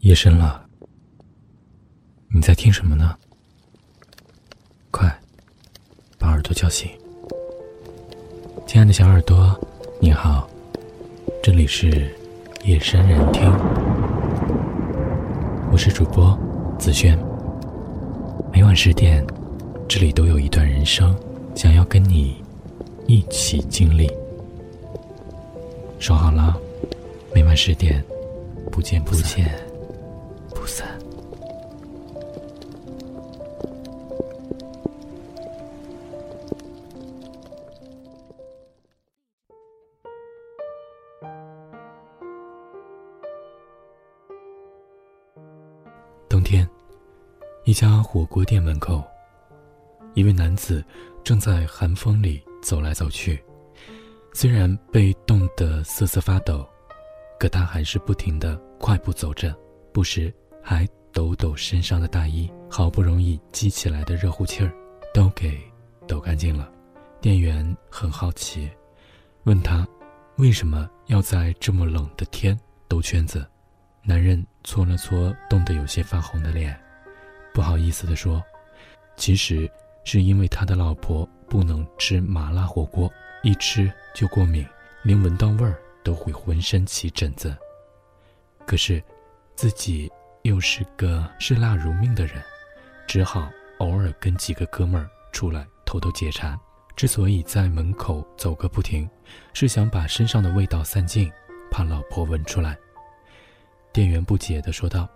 夜深了，你在听什么呢？快，把耳朵叫醒。亲爱的小耳朵，你好，这里是夜深人听，我是主播子轩。每晚十点，这里都有一段人生，想要跟你一起经历。说好了，每晚十点，不见不散。一家火锅店门口，一位男子正在寒风里走来走去。虽然被冻得瑟瑟发抖，可他还是不停的快步走着，不时。还抖抖身上的大衣，好不容易积起来的热乎气儿，都给抖干净了。店员很好奇，问他为什么要在这么冷的天兜圈子。男人搓了搓冻得有些发红的脸，不好意思地说：“其实是因为他的老婆不能吃麻辣火锅，一吃就过敏，连闻到味儿都会浑身起疹子。可是自己……”又是个嗜辣如命的人，只好偶尔跟几个哥们儿出来偷偷解馋。之所以在门口走个不停，是想把身上的味道散尽，怕老婆闻出来。店员不解地说道：“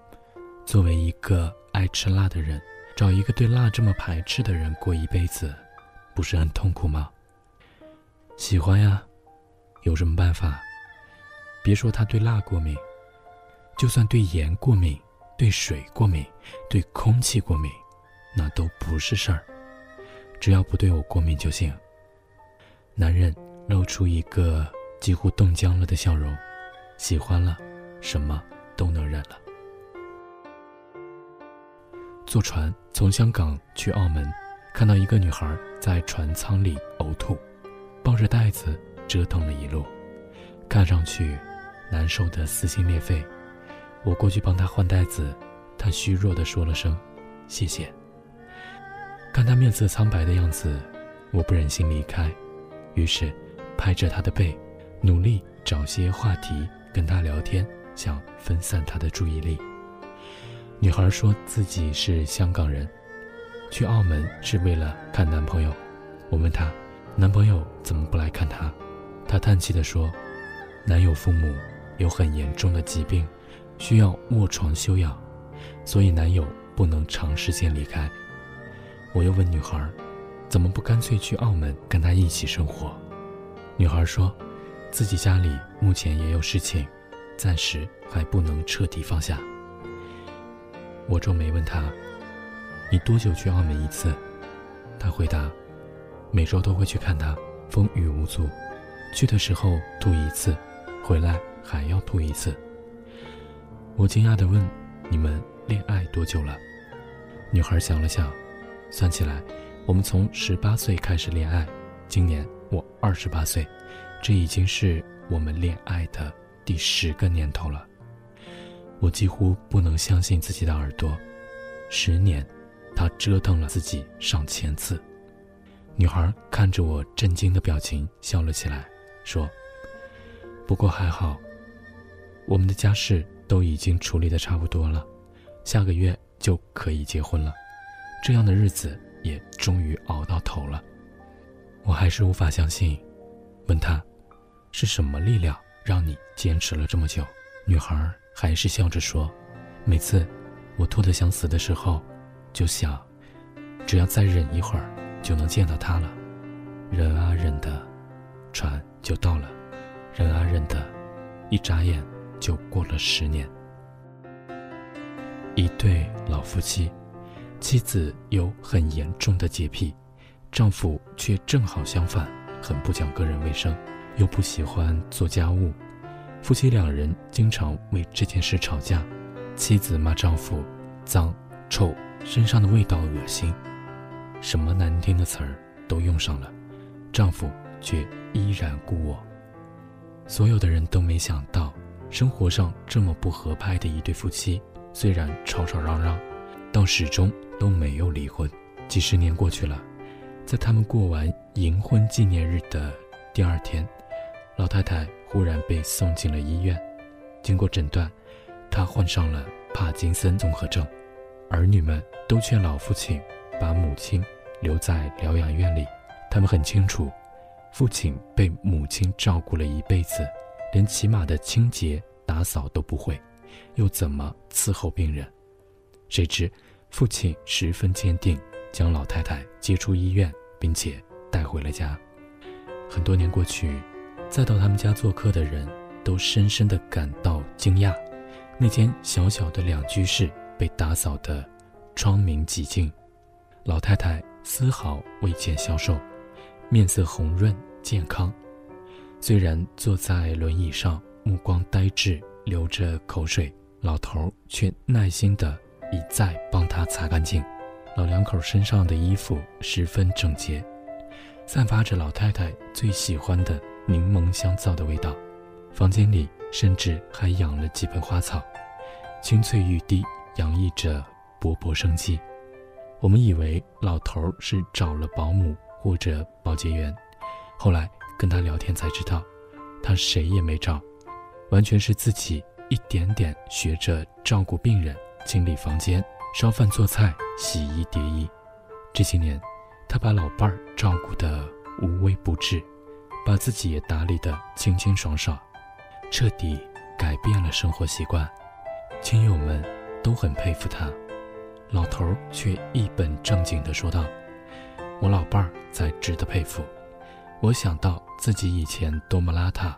作为一个爱吃辣的人，找一个对辣这么排斥的人过一辈子，不是很痛苦吗？”喜欢呀，有什么办法？别说他对辣过敏，就算对盐过敏。对水过敏，对空气过敏，那都不是事儿，只要不对我过敏就行。男人露出一个几乎冻僵了的笑容，喜欢了，什么都能忍了。坐船从香港去澳门，看到一个女孩在船舱里呕吐，抱着袋子折腾了一路，看上去难受的撕心裂肺。我过去帮她换袋子，她虚弱地说了声“谢谢”。看她面色苍白的样子，我不忍心离开，于是拍着她的背，努力找些话题跟她聊天，想分散她的注意力。女孩说自己是香港人，去澳门是为了看男朋友。我问她，男朋友怎么不来看她？她叹气地说，男友父母有很严重的疾病。需要卧床休养，所以男友不能长时间离开。我又问女孩，怎么不干脆去澳门跟他一起生活？女孩说，自己家里目前也有事情，暂时还不能彻底放下。我皱眉问他，你多久去澳门一次？他回答，每周都会去看他，风雨无阻。去的时候吐一次，回来还要吐一次。我惊讶地问：“你们恋爱多久了？”女孩想了想，算起来，我们从十八岁开始恋爱，今年我二十八岁，这已经是我们恋爱的第十个年头了。我几乎不能相信自己的耳朵，十年，他折腾了自己上千次。女孩看着我震惊的表情，笑了起来，说：“不过还好，我们的家事。”都已经处理的差不多了，下个月就可以结婚了，这样的日子也终于熬到头了。我还是无法相信，问他，是什么力量让你坚持了这么久？女孩还是笑着说，每次我吐得想死的时候，就想，只要再忍一会儿，就能见到他了。忍啊忍的，船就到了，忍啊忍的，一眨眼。就过了十年。一对老夫妻，妻子有很严重的洁癖，丈夫却正好相反，很不讲个人卫生，又不喜欢做家务。夫妻两人经常为这件事吵架，妻子骂丈夫脏、臭、身上的味道恶心，什么难听的词儿都用上了，丈夫却依然故我。所有的人都没想到。生活上这么不合拍的一对夫妻，虽然吵吵嚷嚷，到始终都没有离婚。几十年过去了，在他们过完银婚纪念日的第二天，老太太忽然被送进了医院。经过诊断，她患上了帕金森综合症。儿女们都劝老父亲把母亲留在疗养院里。他们很清楚，父亲被母亲照顾了一辈子，连起码的清洁打扫都不会，又怎么伺候病人？谁知父亲十分坚定，将老太太接出医院，并且带回了家。很多年过去，再到他们家做客的人都深深地感到惊讶：那间小小的两居室被打扫得窗明几净，老太太丝毫未见消瘦。面色红润健康，虽然坐在轮椅上，目光呆滞，流着口水，老头却耐心地一再帮她擦干净。老两口身上的衣服十分整洁，散发着老太太最喜欢的柠檬香皂的味道。房间里甚至还养了几盆花草，青翠欲滴，洋溢着勃勃生机。我们以为老头是找了保姆。或者保洁员，后来跟他聊天才知道，他谁也没找，完全是自己一点点学着照顾病人、清理房间、烧饭做菜、洗衣叠衣。这些年，他把老伴儿照顾得无微不至，把自己也打理得清清爽爽，彻底改变了生活习惯。亲友们都很佩服他，老头儿却一本正经地说道。我老伴儿才值得佩服。我想到自己以前多么邋遢，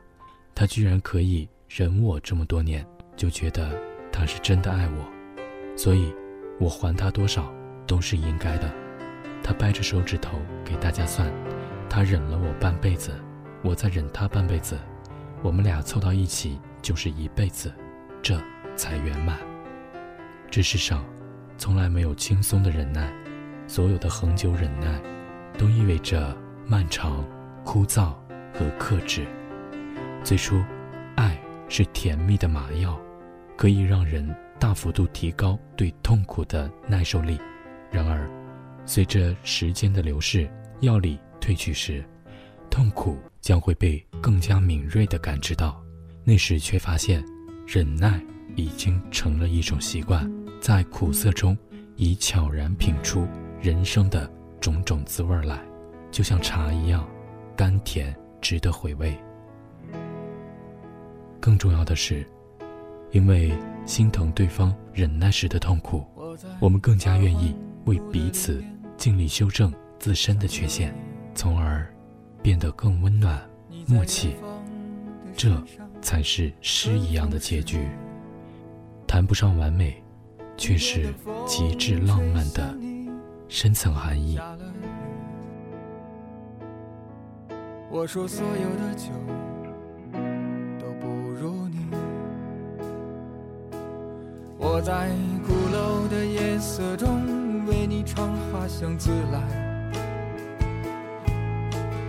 他居然可以忍我这么多年，就觉得他是真的爱我，所以，我还他多少都是应该的。他掰着手指头给大家算，他忍了我半辈子，我再忍他半辈子，我们俩凑到一起就是一辈子，这才圆满。这世上，从来没有轻松的忍耐，所有的恒久忍耐。都意味着漫长、枯燥和克制。最初，爱是甜蜜的麻药，可以让人大幅度提高对痛苦的耐受力。然而，随着时间的流逝，药力褪去时，痛苦将会被更加敏锐地感知到。那时却发现，忍耐已经成了一种习惯，在苦涩中已悄然品出人生的。种种滋味来，就像茶一样，甘甜，值得回味。更重要的是，因为心疼对方忍耐时的痛苦，我们更加愿意为彼此尽力修正自身的缺陷，从而变得更温暖、默契。这才是诗一样的结局，谈不上完美，却是极致浪漫的。深层含义。我说所有的酒都不如你。我在鼓楼的夜色中为你唱花香自来，